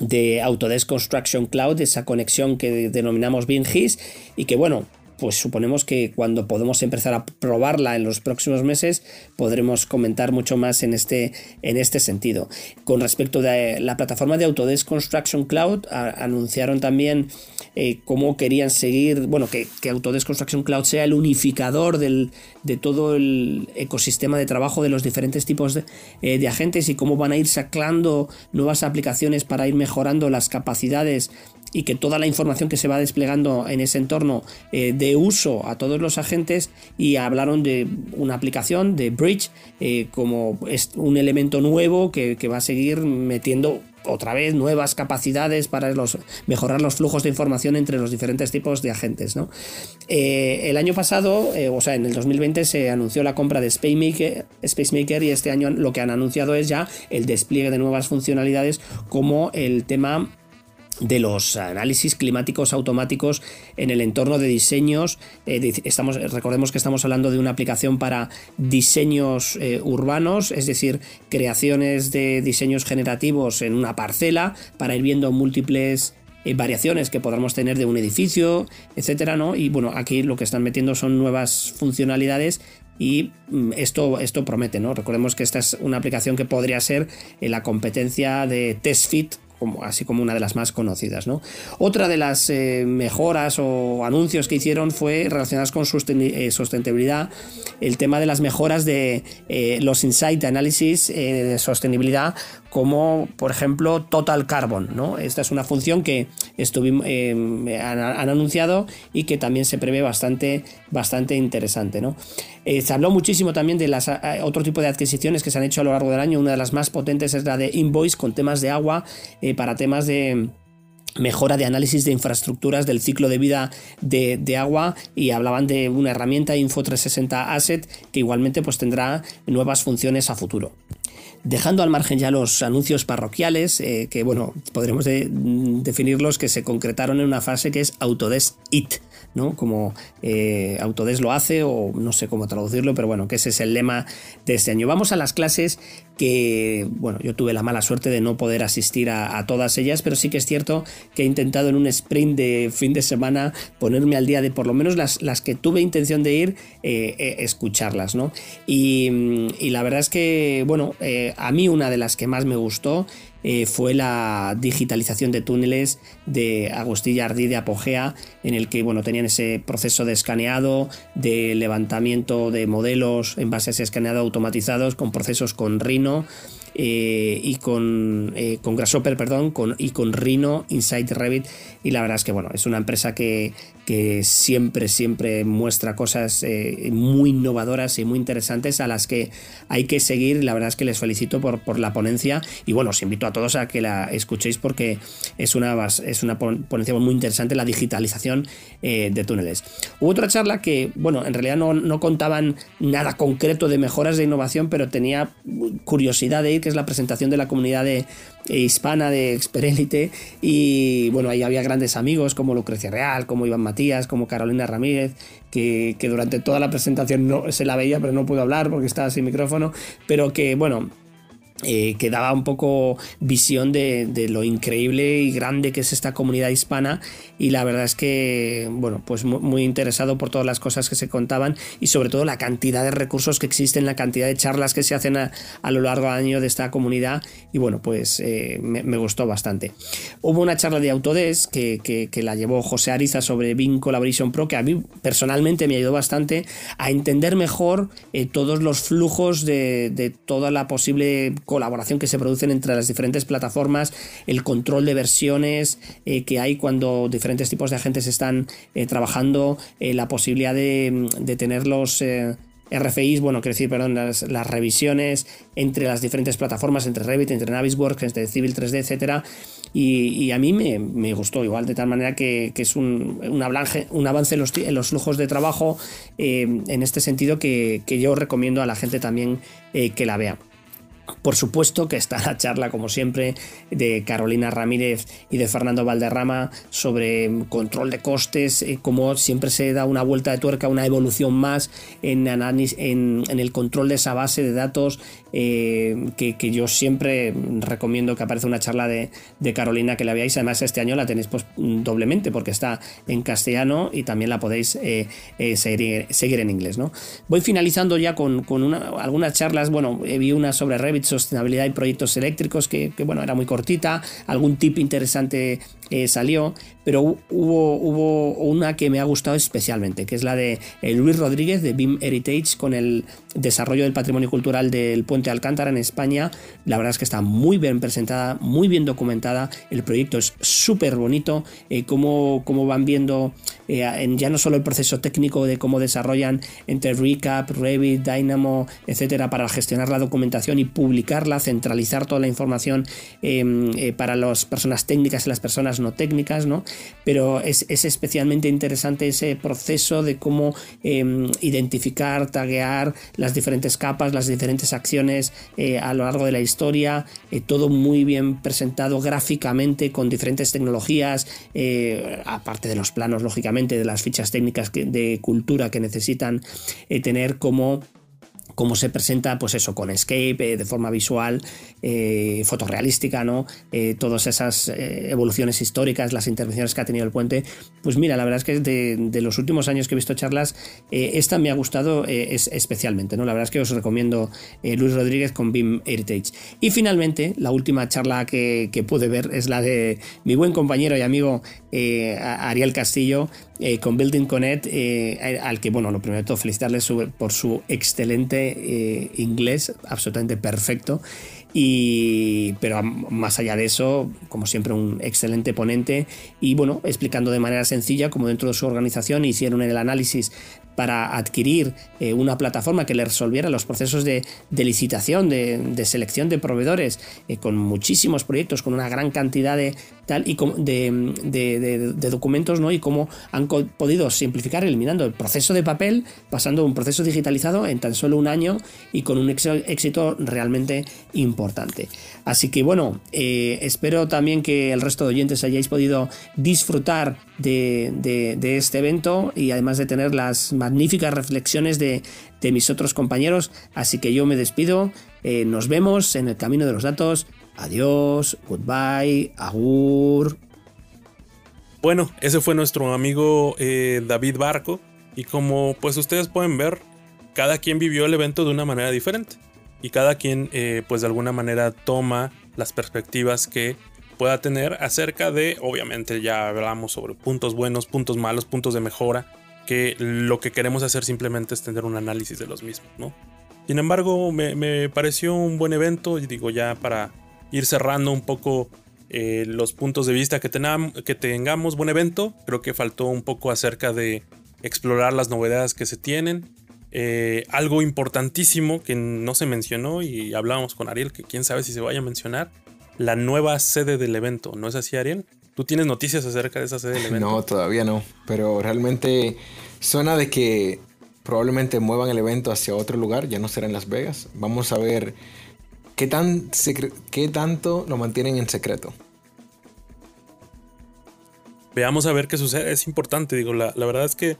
de Autodesk Construction Cloud, esa conexión que denominamos BINGIS y que bueno, pues suponemos que cuando podemos empezar a probarla en los próximos meses podremos comentar mucho más en este, en este sentido. Con respecto de la plataforma de Autodesk Construction Cloud, anunciaron también eh, cómo querían seguir, bueno, que, Autodesk Construction Cloud sea el unificador de todo el ecosistema de trabajo de los diferentes tipos de, eh, de agentes y cómo van a ir sacando nuevas aplicaciones para ir mejorando las capacidades y que toda la información que se va desplegando en ese entorno eh, dé uso a todos los agentes y hablaron de una aplicación de Bridge eh, como un elemento nuevo que, va a seguir metiendo otra vez nuevas capacidades para los, mejorar los flujos de información entre los diferentes tipos de agentes. Eh, el año pasado, o sea, en el 2020 se anunció la compra de SpaceMaker, SpaceMaker y este año lo que han anunciado es ya el despliegue de nuevas funcionalidades como el tema de los análisis climáticos automáticos en el entorno de diseños. Eh, estamos, recordemos que estamos hablando de una aplicación para diseños eh, urbanos, es decir, creaciones de diseños generativos en una parcela para ir viendo múltiples eh, variaciones que podamos tener de un edificio, etcétera, ¿no? Y bueno, aquí lo que están metiendo son nuevas funcionalidades y mm, esto, esto promete, ¿no? Recordemos que esta es una aplicación que podría ser la competencia de TestFit así como una de las más conocidas. ¿no? Otra de las eh, mejoras o anuncios que hicieron fue relacionadas con eh, sostenibilidad, el tema de las mejoras de eh, los insight análisis de sostenibilidad, como por ejemplo Total Carbon. ¿no? Esta es una función que estuvimos, han, anunciado y que también se prevé bastante, bastante interesante. ¿no? se habló muchísimo también de las, otro tipo de adquisiciones que se han hecho a lo largo del año. Una de las más potentes es la de Invoice con temas de agua para temas de mejora de análisis de infraestructuras del ciclo de vida de, agua y hablaban de una herramienta Info 360 Asset que igualmente pues tendrá nuevas funciones a futuro. Dejando al margen ya los anuncios parroquiales, eh, que bueno, podremos definirlos que se concretaron en una fase que es Autodesk IT, ¿no? Como eh, Autodesk lo hace, o no sé cómo traducirlo, pero bueno, que ese es el lema de este año. Vamos a las clases que, bueno, yo tuve la mala suerte de no poder asistir a, todas ellas, pero sí que es cierto que he intentado en un sprint de fin de semana ponerme al día de por lo menos las, las que tuve intención de ir, eh, eh, escucharlas, ¿no? Y, la verdad es que, bueno, a mí una de las que más me gustó fue la digitalización de túneles de Agustilla Ardí de Apogea, en el que bueno, tenían ese proceso de escaneado, de levantamiento de modelos en base a ese escaneado automatizados con procesos con RIN eh, y con, eh, con Grasshopper, perdón, y con Rhino Inside Revit. Y la verdad es que bueno, es una empresa que, que siempre, siempre muestra cosas eh, muy innovadoras y muy interesantes a las que hay que seguir. La verdad es que les felicito por, por la ponencia y bueno, os invito a todos a que la escuchéis porque es una, es una ponencia muy interesante, la digitalización eh, de túneles. Hubo otra charla que, bueno, en realidad no, no contaban nada concreto de mejoras de innovación, pero tenía curiosidad de ir, que es la presentación de la comunidad de, eh, hispana de Experelite y bueno, ahí había grandes amigos como Lucrecia Real, como Iván Matías, como Carolina Ramírez, que, que durante toda la presentación no se la veía pero no pudo hablar porque estaba sin micrófono, pero que bueno, eh, que daba un poco visión de, lo increíble y grande que es esta comunidad hispana y la verdad es que, bueno, pues muy, interesado por todas las cosas que se contaban y sobre todo la cantidad de recursos que existen, la cantidad de charlas que se hacen a, lo largo del año de esta comunidad y bueno, pues eh, me, gustó bastante. Hubo una charla de Autodesk que, la llevó José Ariza sobre Bing Collaboration Pro que a mí personalmente me ayudó bastante a entender mejor eh, todos los flujos de, de toda la posible colaboración que se producen entre las diferentes plataformas, el control de versiones eh, que hay cuando diferentes tipos de agentes están eh, trabajando, eh, la posibilidad de, de tener los RFIs, bueno, quiero decir, perdón, las, revisiones entre las diferentes plataformas, entre Revit, entre Navisworks, entre Civil 3D, etcétera. y, a mí me, gustó igual, de tal manera que, es un, un, avance, un avance en los, en los flujos de trabajo en este sentido que, yo recomiendo a la gente también que la vea. Por supuesto que está la charla, como siempre, de Carolina Ramírez y de Fernando Valderrama sobre control de costes, eh, como siempre se da una vuelta de tuerca, una evolución más en, en, en el control de esa base de datos, eh, que, yo siempre recomiendo que aparezca una charla de, Carolina que la veáis. Además, este año la tenéis pues, doblemente porque está en castellano y también la podéis eh, seguir, seguir, en inglés. ¿no? Voy finalizando ya con, algunas charlas. Bueno, vi una sobre Sostenibilidad y proyectos eléctricos, que, bueno, era muy cortita, algún tip interesante eh, salió, pero hubo, hubo una que me ha gustado especialmente, que es la de eh, Luis Rodríguez de BIM Heritage con el desarrollo del patrimonio cultural del puente Alcántara en España. La verdad es que está muy bien presentada, muy bien documentada, el proyecto es súper bonito, eh, cómo, van viendo en ya no solo el proceso técnico de cómo desarrollan entre Recap, Revit, Dynamo, etcétera, para gestionar la documentación y publicarla, centralizar toda la información em, para las personas técnicas y las personas no técnicas, ¿no? Pero es, especialmente interesante ese proceso de cómo em, identificar, taguear las diferentes capas, las diferentes acciones eh, a lo largo de la historia, eh, todo muy bien presentado gráficamente con diferentes tecnologías, eh, aparte de los planos, lógicamente, de las fichas técnicas de cultura que necesitan tener como cómo se presenta, pues eso, con Escape, eh, de forma visual, eh, fotorrealística, ¿no? Eh, todas esas evoluciones históricas, las intervenciones que ha tenido el puente. Pues mira, la verdad es que de, los últimos años que he visto charlas, esta me ha gustado es, especialmente, ¿no? La verdad es que os recomiendo Luis Rodríguez con BIM Heritage. Y finalmente, la última charla que, que pude ver es la de mi buen compañero y amigo Ariel Castillo, eh, con Building Connect, eh, al que, bueno, lo primero de todo, felicitarle por su excelente eh, inglés, absolutamente perfecto. Y, pero más allá de eso, como siempre, un excelente ponente y bueno, explicando de manera sencilla cómo dentro de su organización hicieron el análisis para adquirir eh, una plataforma que le resolviera los procesos de, licitación, de, selección de proveedores, eh, con muchísimos proyectos, con una gran cantidad de tal y de, documentos, ¿no? Y cómo han podido simplificar eliminando el proceso de papel, pasando a un proceso digitalizado en tan solo un año y con un éxito realmente importante. Así que bueno, eh, espero también que el resto de oyentes hayáis podido disfrutar de, este evento y además de tener las magníficas reflexiones de, mis otros compañeros. Así que yo me despido. Eh, nos vemos en el camino de los datos. Adiós, goodbye, agur. Bueno, ese fue nuestro amigo eh, David Barco. Y como pues ustedes pueden ver, cada quien vivió el evento de una manera diferente. Y cada quien eh, pues de alguna manera toma las perspectivas que pueda tener acerca de, obviamente ya hablamos sobre puntos buenos, puntos malos, puntos de mejora, que lo que queremos hacer simplemente es tener un análisis de los mismos, ¿no? Sin embargo, me, pareció un buen evento y digo ya para ir cerrando un poco eh, los puntos de vista que, que tengamos, buen evento, creo que faltó un poco acerca de explorar las novedades que se tienen. Eh, algo importantísimo que no se mencionó y hablábamos con Ariel, que quién sabe si se vaya a mencionar, la nueva sede del evento, ¿no es así, Ariel? ¿Tú tienes noticias acerca de esa sede del evento? [laughs] No, todavía no, pero realmente suena de que probablemente muevan el evento hacia otro lugar, ya no será en Las Vegas. Vamos a ver qué, tan qué tanto lo mantienen en secreto. Veamos a ver qué sucede, es importante, digo, la, la verdad es que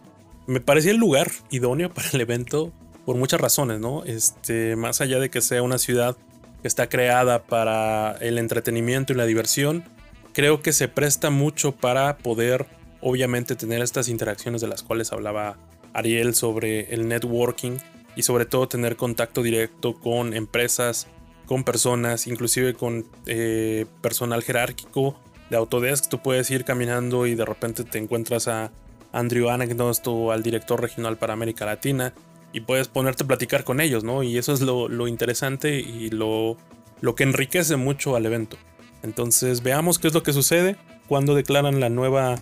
me parecía el lugar idóneo para el evento por muchas razones, ¿no? Este, más allá de que sea una ciudad que está creada para el entretenimiento y la diversión, creo que se presta mucho para poder obviamente tener estas interacciones de las cuales hablaba Ariel sobre el networking y sobre todo tener contacto directo con empresas, con personas, inclusive con eh, personal jerárquico de Autodesk. Tú puedes ir caminando y de repente te encuentras a Andrew Anagnost al director regional para América Latina y puedes ponerte a platicar con ellos, ¿no? Y eso es lo, interesante y lo, que enriquece mucho al evento. Entonces veamos qué es lo que sucede cuando declaran la nueva,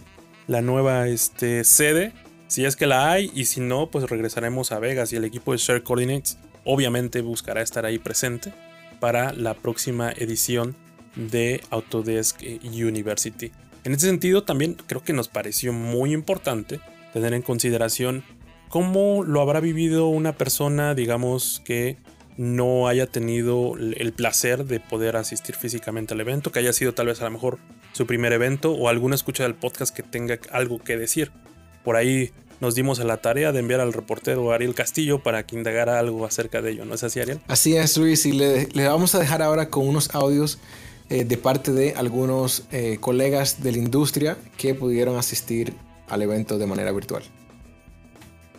la nueva este, sede, si es que la hay, y si no, pues regresaremos a Vegas y el equipo de Share Coordinates obviamente buscará estar ahí presente para la próxima edición de Autodesk University. En ese sentido, también creo que nos pareció muy importante tener en consideración cómo lo habrá vivido una persona, digamos, que no haya tenido el placer de poder asistir físicamente al evento, que haya sido tal vez a lo mejor su primer evento o alguna escucha del podcast que tenga algo que decir. Por ahí nos dimos a la tarea de enviar al reportero Ariel Castillo para que indagara algo acerca de ello, ¿no es así, Ariel? Así es, Luis, y le, vamos a dejar ahora con unos audios eh, de parte de algunos eh, colegas de la industria que pudieron asistir al evento de manera virtual.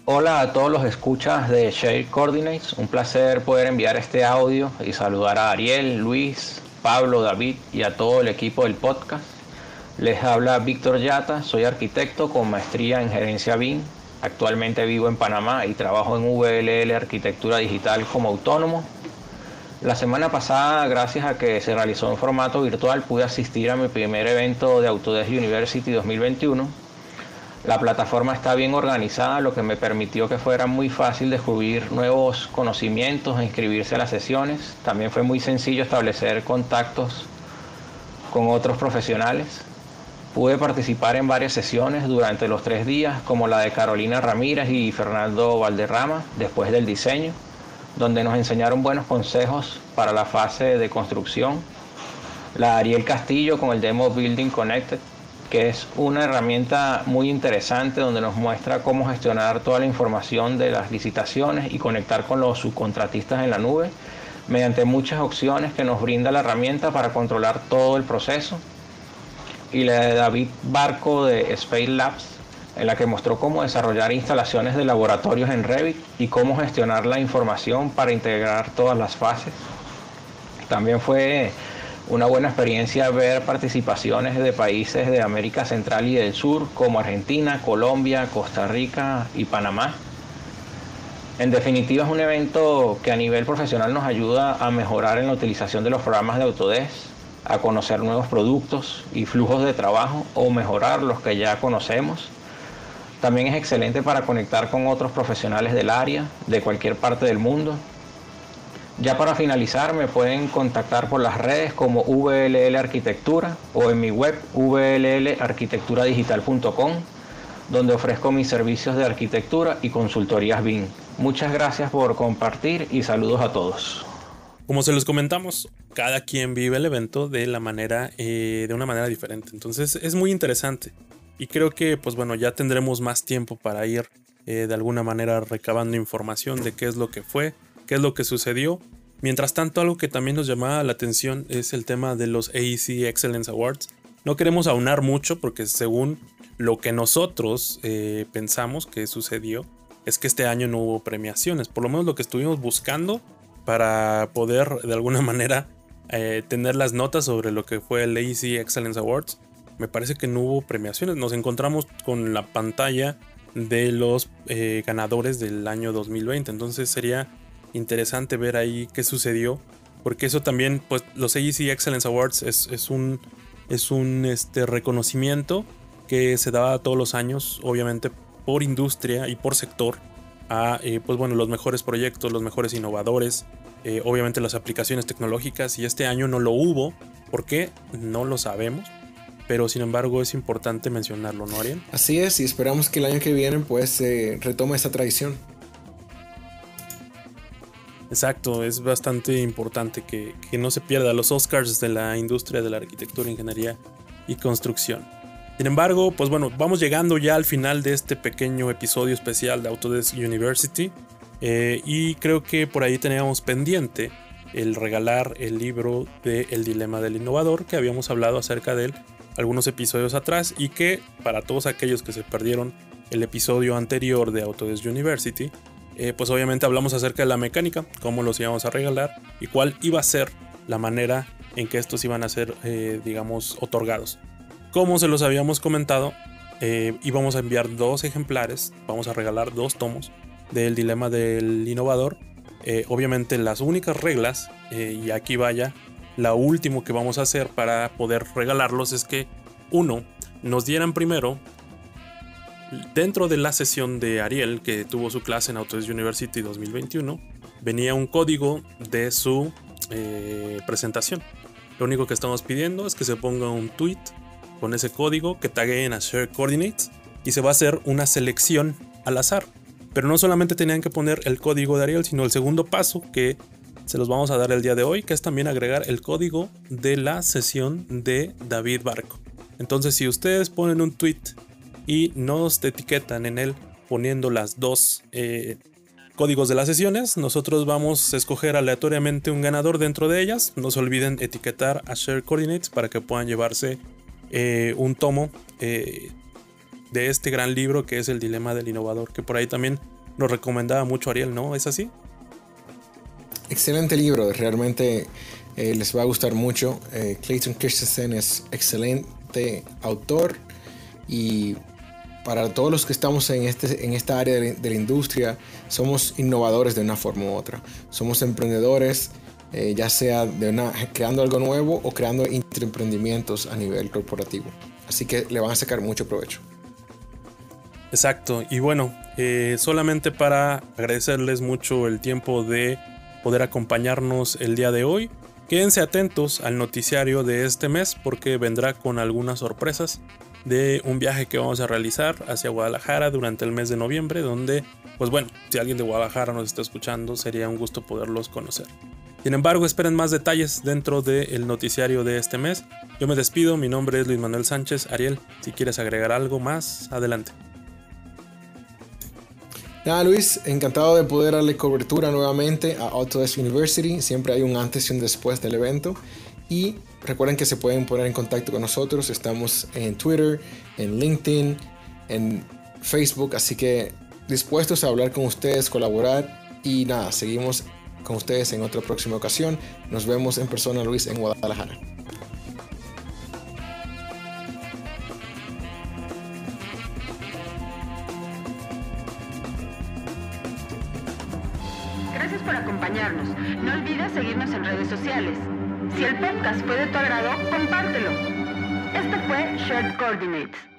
Hola a todos los escuchas de Share Coordinates, un placer poder enviar este audio y saludar a Ariel, Luis, Pablo, David y a todo el equipo del podcast. Les habla Víctor Yata, soy arquitecto con maestría en gerencia BIM. Actualmente vivo en Panamá y trabajo en VLL Arquitectura Digital como autónomo. La semana pasada, gracias a que se realizó en formato virtual, pude asistir a mi primer evento de Autodesk University 2021 la plataforma está bien organizada, lo que me permitió que fuera muy fácil descubrir nuevos conocimientos e inscribirse a las sesiones. También fue muy sencillo establecer contactos con otros profesionales. Pude participar en varias sesiones durante los tres días, como la de Carolina Ramírez y Fernando Valderrama, después del diseño, donde nos enseñaron buenos consejos para la fase de construcción. La Ariel Castillo con el Demo Building Connected, que es una herramienta muy interesante donde nos muestra cómo gestionar toda la información de las licitaciones y conectar con los subcontratistas en la nube mediante muchas opciones que nos brinda la herramienta para controlar todo el proceso. Y la de David Barco de Space Labs, en la que mostró cómo desarrollar instalaciones de laboratorios en Revit y cómo gestionar la información para integrar todas las fases. También fue una buena experiencia ver participaciones de países de América Central y del Sur como Argentina, Colombia, Costa Rica y Panamá. En definitiva es un evento que a nivel profesional nos ayuda a mejorar en la utilización de los programas de Autodesk, a conocer nuevos productos y flujos de trabajo o mejorar los que ya conocemos. También es excelente para conectar con otros profesionales del área, de cualquier parte del mundo, ya para finalizar, me pueden contactar por las redes como VLL Arquitectura o en mi web vllarquitecturadigital.com, donde ofrezco mis servicios de arquitectura y consultorías BIM. Muchas gracias por compartir y saludos a todos. Como se los comentamos, cada quien vive el evento de la manera, eh, de una manera diferente. Entonces es muy interesante. Y creo que, pues bueno, ya tendremos más tiempo para ir eh, de alguna manera recabando información de qué es lo que fue, qué es lo que sucedió. Mientras tanto, algo que también nos llamaba la atención es el tema de los AEC Excellence Awards. No queremos aunar mucho porque según lo que nosotros eh, pensamos que sucedió, es que este año no hubo premiaciones. Por lo menos lo que estuvimos buscando para poder de alguna [laughs] manera eh, tener las notas sobre lo que fue el AEC Excellence Awards. Me parece que no hubo premiaciones. Nos encontramos con la pantalla de los eh, ganadores del año 2020. Entonces sería interesante ver ahí qué sucedió. Porque eso también, pues los AEC Excellence Awards es, un, es un este, reconocimiento que se da todos los años, obviamente por industria y por sector, a eh, pues bueno, los mejores proyectos, los mejores innovadores, eh, obviamente las aplicaciones tecnológicas. Y este año no lo hubo. ¿Por qué? No lo sabemos. Pero sin embargo es importante mencionarlo, ¿no, Ariel? Así es, y esperamos que el año que viene pues se retome esta tradición. Exacto, es bastante importante que, no se pierda los Oscars de la industria de la arquitectura, ingeniería y construcción. Sin embargo, pues bueno, vamos llegando ya al final de este pequeño episodio especial de Autodesk University. Eh, y creo que por ahí teníamos pendiente el regalar el libro de El Dilema del Innovador, que habíamos hablado acerca de él algunos episodios atrás y que para todos aquellos que se perdieron el episodio anterior de Autodesk University, eh, pues obviamente hablamos acerca de la mecánica, cómo los íbamos a regalar y cuál iba a ser la manera en que estos iban a ser, eh, digamos, otorgados. Como se los habíamos comentado, eh, íbamos a enviar dos ejemplares, vamos a regalar dos tomos del dilema del innovador. obviamente las únicas reglas, y aquí vaya, la último que vamos a hacer para poder regalarlos es que, uno, nos dieran primero Dentro de la sesión de Ariel, que tuvo su clase en Autodesk University 2021, venía un código de su eh, presentación. Lo único que estamos pidiendo es que se ponga un tweet con ese código que tagueen a Share Coordinates y se va a hacer una selección al azar. Pero no solamente tenían que poner el código de Ariel, sino el segundo paso que se los vamos a dar el día de hoy, que es también agregar el código de la sesión de David Barco. Entonces, si ustedes ponen un tweet y nos etiquetan en él poniendo las dos eh, códigos de las sesiones, nosotros vamos a escoger aleatoriamente un ganador dentro de ellas. No se olviden etiquetar a Share Coordinates para que puedan llevarse eh, un tomo eh, de este gran libro que es El Dilema del Innovador, que por ahí también nos recomendaba mucho Ariel, ¿no? ¿Es así? Excelente libro, realmente eh, les va a gustar mucho. Clayton Christensen es excelente autor y para todos los que estamos en, este, en esta área de, la industria, somos innovadores de una forma u otra. Somos emprendedores, eh, ya sea de una, creando algo nuevo o creando emprendimientos a nivel corporativo. Así que le van a sacar mucho provecho. Exacto, y bueno, solamente para agradecerles mucho el tiempo de poder acompañarnos el día de hoy. Quédense atentos al noticiario de este mes porque vendrá con algunas sorpresas de un viaje que vamos a realizar hacia Guadalajara durante el mes de noviembre, donde, pues bueno, si alguien de Guadalajara nos está escuchando, sería un gusto poderlos conocer. Sin embargo, esperen más detalles dentro del noticiario de este mes. Yo me despido, mi nombre es Luis Manuel Sánchez. Ariel, si quieres agregar algo más, adelante. Nada, Luis, encantado de poder darle cobertura nuevamente a Autodesk University. Siempre hay un antes y un después del evento. Y recuerden que se pueden poner en contacto con nosotros. Estamos en Twitter, en LinkedIn, en Facebook. Así que dispuestos a hablar con ustedes, colaborar. Y nada, seguimos con ustedes en otra próxima ocasión. Nos vemos en persona, Luis, en Guadalajara. No olvides seguirnos en redes sociales. Si el podcast fue de tu agrado, compártelo. Este fue Shared Coordinates.